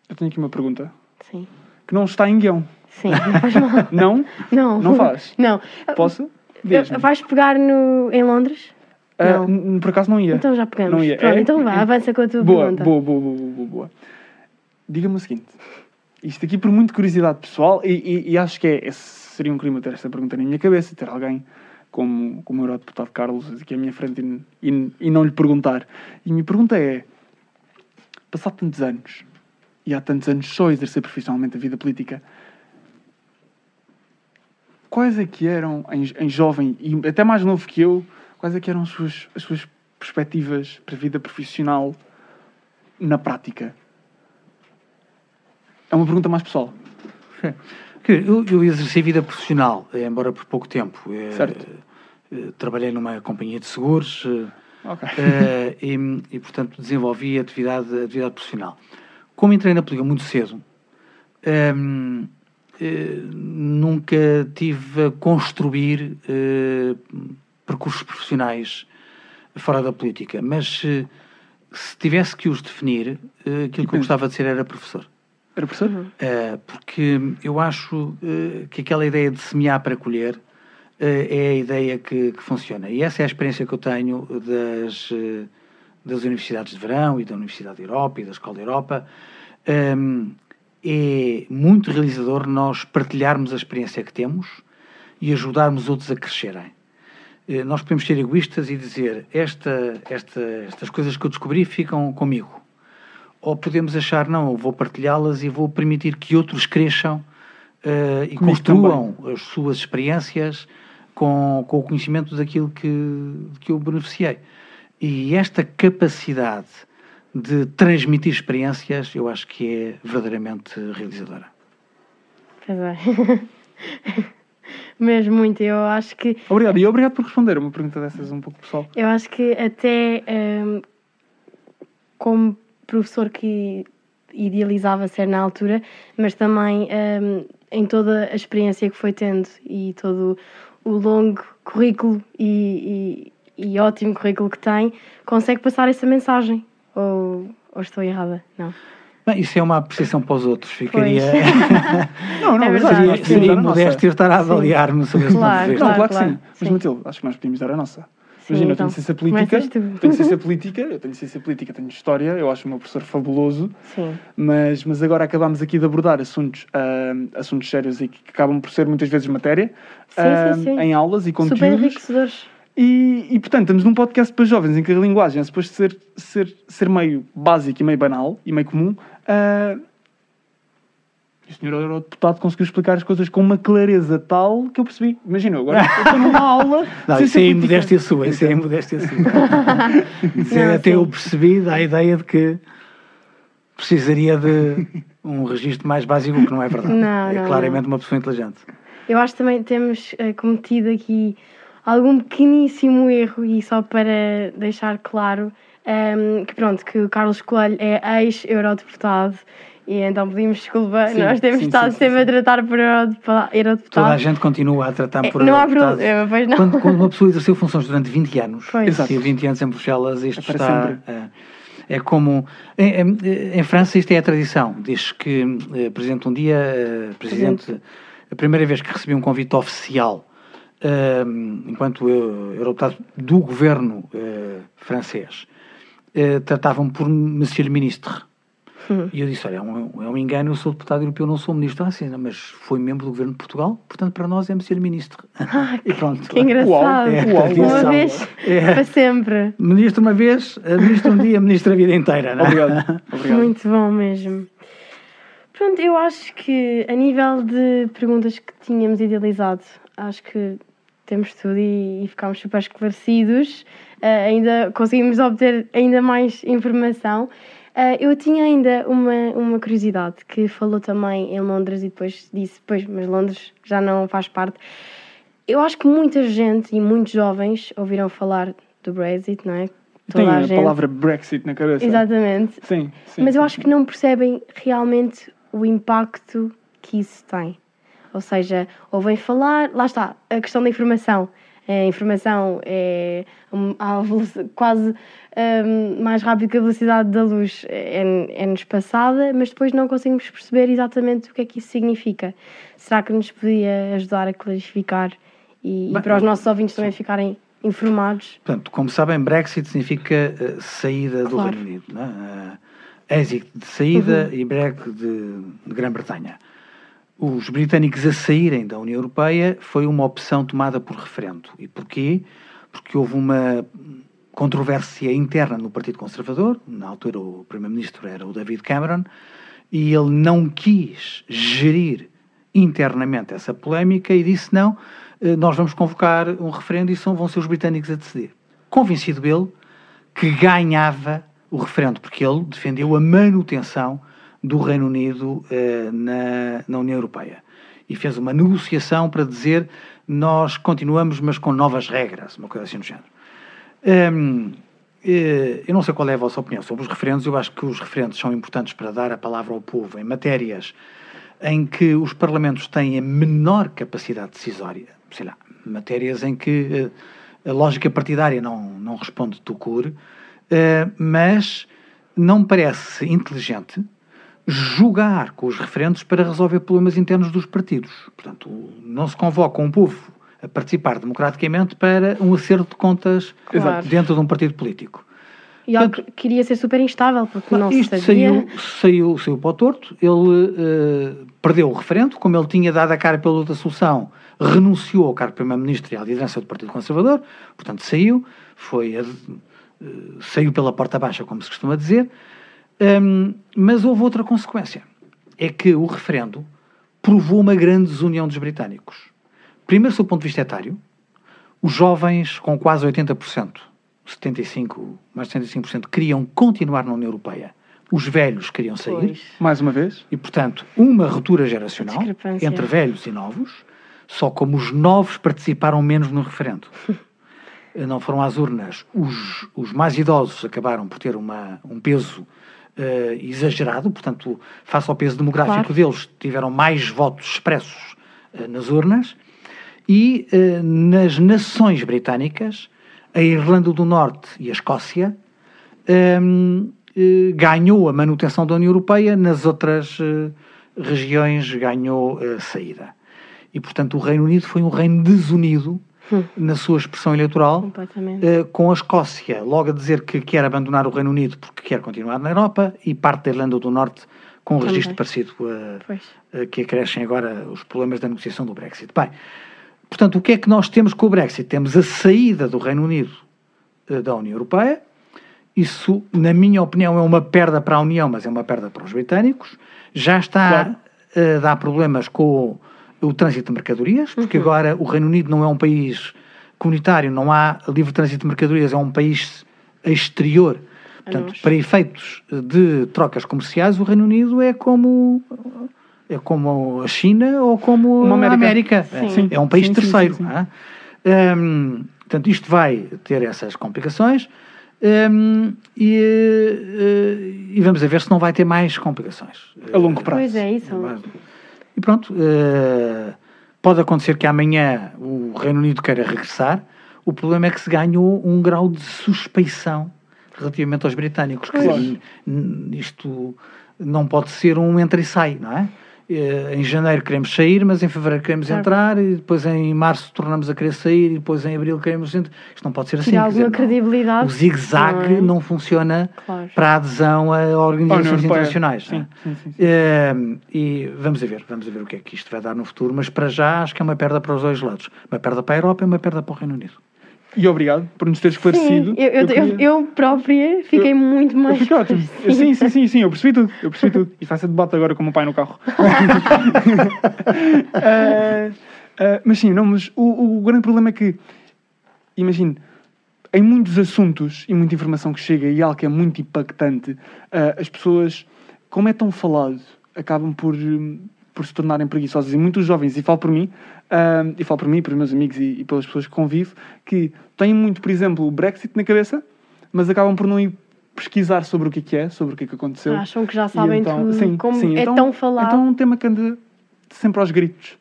eu tenho aqui uma pergunta sim. que não está em guião. Sim, não faz mal. Não? Não. Não faz? Não. Posso? Diz-me. Vais pegar no, em Londres? Ah, não. por acaso não ia. Então já pegamos. Não ia. Pronto, É? então vá, avança com a tua boa, pergunta. boa, boa, boa, boa, boa. Diga-me o seguinte. Isto aqui por muita curiosidade pessoal e, e- e acho que é, esse seria um crime ter esta pergunta na minha cabeça, ter alguém como, como o eurodeputado Carlos aqui à minha frente e, e- e não lhe perguntar. E a minha pergunta é, passado tantos anos, e há tantos anos só exercer profissionalmente a vida política, quais é que eram, em, em jovem, e até mais novo que eu, quais é que eram as suas, as suas perspectivas para a vida profissional na prática? É uma pergunta mais pessoal. Eu, eu exerci vida profissional, eh, embora por pouco tempo. Eh, Certo. eh, Trabalhei numa companhia de seguros Ok. eh, e, e, portanto, desenvolvi atividade, atividade profissional. Como entrei na política muito cedo, ehm, eh, nunca tive a construir eh, percursos profissionais fora da política, mas se tivesse que os definir, eh, aquilo que eu gostava de ser era professor. Era professor? Uh, porque eu acho uh, que aquela ideia de semear para colher uh, é a ideia que, que funciona. E essa é a experiência que eu tenho das, das universidades de verão e da Universidade da Europa e da Escola da Europa. Um, é muito realizador nós partilharmos a experiência que temos e ajudarmos outros a crescerem. Nós podemos ser egoístas e dizer esta, esta, estas coisas que eu descobri ficam comigo ou podemos achar, não, eu vou partilhá-las e vou permitir que outros cresçam eh, e Comigo construam as suas experiências com, com o conhecimento daquilo que, de que eu beneficiei. E esta capacidade de transmitir experiências, eu acho que é verdadeiramente realizadora. Pois é. Mesmo muito. Eu acho que Obrigado. E obrigado por responder uma pergunta dessas um pouco pessoal. Eu acho que até hum, como professor que idealizava ser na altura, mas também hum, em toda a experiência que foi tendo e todo o longo currículo e, e- e ótimo currículo que tem, consegue passar essa mensagem. Ou, ou estou errada? Não. Bem, isso é uma apreciação para os outros. Ficaria. Não, não, É mas verdade. seria seria modesto eu estar a avaliar-me sobre esse Claro, ponto de vista. Não, claro, claro, que sim. Mas, sim. Matilde, acho que nós podíamos dar a nossa. Imagina, eu então, tenho ciência política, tenho ciência política, eu tenho ciência política, tenho história, eu acho o meu professor fabuloso, Sim. mas, mas agora acabámos aqui de abordar assuntos, ah, assuntos sérios e que acabam por ser muitas vezes matéria Sim, ah, sim, sim. em aulas e Super conteúdos. enriquecedores. E, e, portanto, estamos num podcast para jovens em que a linguagem é suposto ser, ser, ser meio básica e meio banal e meio comum. ah, e o senhor eurodeputado conseguiu explicar as coisas com uma clareza tal que eu percebi. Imagina, agora eu estou numa aula. Não, isso é imodéstia sua, isso é imodéstia sua. Isso é até sim. eu percebi da ideia de que precisaria de um registro mais básico, que não é verdade. Não, é não, claramente não. uma pessoa inteligente. Eu acho que também temos eh, cometido aqui algum pequeníssimo erro e só para deixar claro ehm, que pronto, que o Carlos Coelho é ex-eurodeputado e então pedimos desculpa, Sim, nós temos sim, estado sim, sempre sim, a tratar por eurodeputado. Toda a gente continua a tratar É, por não há problema, pois não. Quando, quando uma pessoa exerceu funções durante 20 anos, Pois. Exato. teve 20 anos em Bruxelas, isto É está. sempre. eh, É como. Em, em- em França, isto é a tradição. Diz que, eh, presidente, um dia, eh, presidente, a primeira vez que recebi um convite oficial, eh, enquanto eu eurodeputado do governo francês, tratavam por Monsieur le Ministre. Hum. E eu disse: Olha, é um, é um engano, eu sou deputado europeu, não sou ministro. Ah, sim, não, mas foi membro do governo de Portugal, portanto, para nós é Monsieur le Ministre. e pronto. Que engraçado. É, Uma tradição. vez É. para sempre. Ministro uma vez, ministro um dia, ministro a vida inteira. Não? é? Obrigado. Obrigado. Muito bom mesmo. Pronto, eu acho que a nível de perguntas que tínhamos idealizado, acho que temos tudo e, e ficámos super esclarecidos. Ah, ainda conseguimos obter ainda mais informação. Ah, eu tinha ainda uma, uma curiosidade que falou também em Londres e depois disse, pois, mas Londres já não faz parte. Eu acho que muita gente e muitos jovens ouviram falar do Brexit, não é? Tem Toda a, a gente. palavra Brexit na cabeça. Exatamente. Sim, sim. Mas eu acho que não percebem realmente o impacto que isso tem. Ou seja, ouvem falar, lá está, a questão da informação. A informação é à veloci- quase um, mais rápido que a velocidade da luz é- é-nos passada, mas depois não conseguimos perceber exatamente o que é que isso significa. Será que nos podia ajudar a clarificar e, e Bem, para os nossos ouvintes também ficarem informados? Portanto, como sabem, Brexit significa eh, saída do Claro. Reino Unido. Não é? Eh, êxito de saída e Brexit de, de Grã-Bretanha. Os britânicos a saírem da União Europeia foi uma opção tomada por referendo. E porquê? Porque houve uma controvérsia interna no Partido Conservador, na altura o Primeiro-Ministro era o David Cameron, e ele não quis gerir internamente essa polémica e disse: não, eh, nós vamos convocar um referendo e são, vão ser os britânicos a decidir. Convencido ele, que ganhava o referendo, porque ele defendeu a manutenção do Reino Unido eh, na, na União Europeia. E fez uma negociação para dizer nós continuamos, mas com novas regras, uma coisa assim do género. Eh, eu não sei qual é a vossa opinião sobre os referendos. Eu acho que os referendos são importantes para dar a palavra ao povo em matérias em que os parlamentos têm a menor capacidade decisória, sei lá, matérias em que eh, a lógica partidária não, não responde do cur, eh, mas não parece inteligente julgar com os referendos para resolver problemas internos dos partidos. Portanto, não se convoca um povo participar democraticamente para um acerto de contas Claro. dentro de um partido político. E algo que queria ser super instável, porque não se Isto sabia. saiu, saiu, saiu para o torto, ele eh, perdeu o referendo, como ele tinha dado a cara pela outra solução, renunciou ao cargo de Primeiro-Ministro e à liderança do Partido Conservador, portanto saiu, foi, eh, saiu pela porta baixa, como se costuma dizer, Hum, mas houve outra consequência, é que o referendo provou uma grande desunião dos britânicos. Primeiro, do ponto de vista etário, os jovens com quase 80%, 75, mais de 75%, queriam continuar na União Europeia. Os velhos queriam sair. Pois. Mais uma vez. E, portanto, uma ruptura geracional entre velhos e novos, só como os novos participaram menos no referendo. Não foram às urnas. Os, os mais idosos acabaram por ter uma, um peso eh, exagerado, portanto, face ao peso demográfico Claro. deles, tiveram mais votos expressos eh, nas urnas. E eh, nas nações britânicas, a Irlanda do Norte e a Escócia, hum, eh, ganhou a manutenção da União Europeia, nas outras eh, regiões ganhou a saída. E, portanto, o Reino Unido foi um reino desunido na sua expressão eleitoral, eh, com a Escócia logo a dizer que quer abandonar o Reino Unido porque quer continuar na Europa, e parte da Irlanda do Norte com um registro parecido a que acrescem agora os problemas da negociação do Brexit. Bem, portanto, o que é que nós temos com o Brexit? Temos a saída do Reino Unido eh, da União Europeia. Isso, na minha opinião, é uma perda para a União, mas é uma perda para os britânicos. Já está Claro. a dar problemas com o, o trânsito de mercadorias, porque agora o Reino Unido não é um país comunitário, não há livre trânsito de mercadorias, é um país exterior. Portanto, nós. para efeitos de trocas comerciais, o Reino Unido é como como a China ou como Uma a América. América. É, Sim. é um país Sim, terceiro. sim, é? Hum, portanto, isto vai ter essas complicações hum, e, eh, e vamos a ver se não vai ter mais complicações. A longo prazo. Pois é, isso. E pronto, eh, pode acontecer que amanhã o Reino Unido queira regressar. O problema é que se ganhou um grau de suspeição relativamente aos britânicos. Que isto não pode ser um entra e sai, não é? Eh, Em janeiro queremos sair, mas em fevereiro queremos Claro. entrar, e depois em março tornamos a querer sair, e depois em abril queremos entrar. Isto não pode ser assim. Alguma dizer, não. credibilidade. O zigue-zague não é? não funciona Claro. para a adesão a organizações internacionais. não é? Sim, sim, sim, sim. Eh, e vamos a ver, vamos a ver o que é que isto vai dar no futuro, mas para já acho que é uma perda para os dois lados. Uma perda para a Europa e uma perda para o Reino Unido. E obrigado por nos ter Sim, esclarecido. eu, eu, eu, queria- eu própria fiquei muito mais. fiquei ótimo. Sim, sim, sim, sim, eu percebi tudo. Eu percebi tudo. Isto vai ser debate agora com o meu pai no carro. Eh, eh, mas sim, não, mas o, o grande problema é que, imagine, em muitos assuntos e muita informação que chega e algo que é muito impactante, eh, as pessoas, como é tão falado, acabam por, hum, por se tornarem preguiçosas. E muitos jovens, e falo por mim, ah, e falo por mim, pelos meus amigos e, e pelas pessoas que convivo, que têm muito, por exemplo, o Brexit na cabeça, mas acabam por não ir pesquisar sobre o que é que é, sobre o que é que aconteceu. Acham que já sabem então- tudo, sim, como sim, é então- tão falado. Então é um tema que anda sempre aos gritos,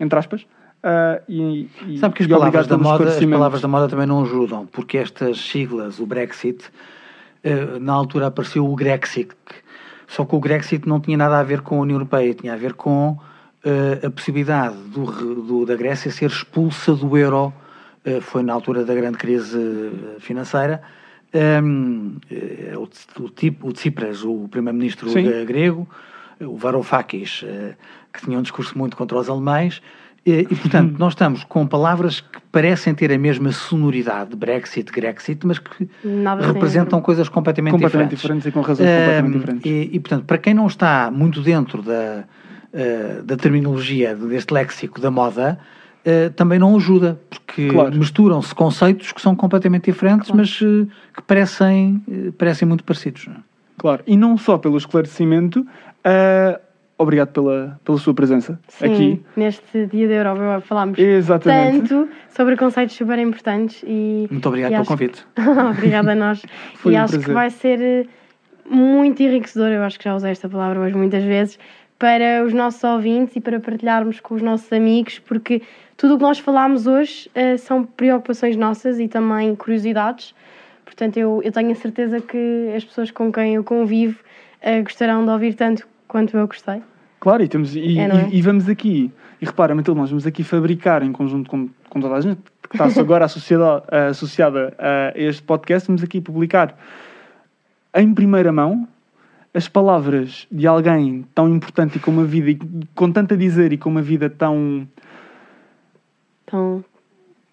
entre aspas. ah, e, e, Sabe que as e palavras da moda, as palavras da moda também não ajudam, porque estas siglas, o Brexit, eh, na altura apareceu o Grexit, só que o Grexit não tinha nada a ver com a União Europeia, tinha a ver com eh, a possibilidade do, do- da Grécia ser expulsa do euro, eh, foi na altura da grande crise eh, financeira. Um, eh, o, o, o Tsipras, o primeiro-ministro grego, o Varoufakis, que tinha um discurso muito contra os alemães, e, portanto, nós estamos com palavras que parecem ter a mesma sonoridade, Brexit, Grexit, mas que representam coisas completamente, completamente diferentes. diferentes e com razões completamente diferentes. E, e, portanto, para quem não está muito dentro da, eh, da terminologia, deste léxico da moda, eh, também não ajuda, porque Claro. misturam-se conceitos que são completamente diferentes, Claro. mas eh, que parecem, parecem muito parecidos. não é? Claro. E não só pelo esclarecimento, obrigado pela, pela sua presença Sim, aqui. neste dia da Europa falámos Exatamente. tanto sobre conceitos super importantes e, Muito obrigado e pelo convite. Obrigada a nós. Foi e um acho que prazer. vai ser eh, muito enriquecedor, eu acho que já usei esta palavra hoje muitas vezes, para os nossos ouvintes e para partilharmos com os nossos amigos, porque tudo o que nós falámos hoje eh, são preocupações nossas e também curiosidades. Portanto, eu, eu tenho a certeza que as pessoas com quem eu convivo eh, gostarão de ouvir tanto quanto eu gostei. Claro, e, temos, e, É, é? e- e vamos aqui, e repara, Matilde, nós vamos aqui fabricar em conjunto com, com toda a gente que está agora associada, associada a este podcast, vamos aqui publicar em primeira mão as palavras de alguém tão importante e com uma vida, com tanto a dizer e com uma vida tão, Então,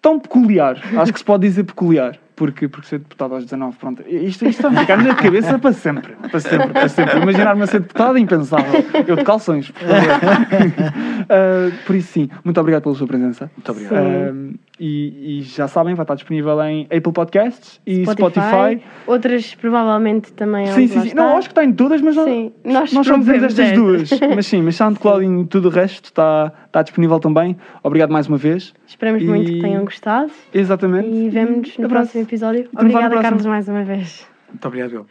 tão peculiar, acho que se pode dizer peculiar, porque, porque ser deputado aos 19, pronto, isto, isto vai ficar na cabeça para sempre, para sempre, para sempre. Imaginar-me a ser deputado é impensável. Eu de calções, por. Ah, por isso, sim, muito obrigado pela sua presença. Muito obrigado. Sim. E, e já sabem, vai estar disponível em Apple Podcasts e Spotify, Spotify. outras provavelmente também Sim, sim, sim. Não, acho que está em todas, mas não- Sim, nós, nós só dizemos estas esta. duas. Mas sim, mas SoundCloud e tudo o resto está, está disponível também. Obrigado mais uma vez. Esperamos muito E- que tenham gostado Exatamente. e vemos-nos no próximo episódio. Obrigada. Carlos, mais uma vez. Muito obrigado, eu.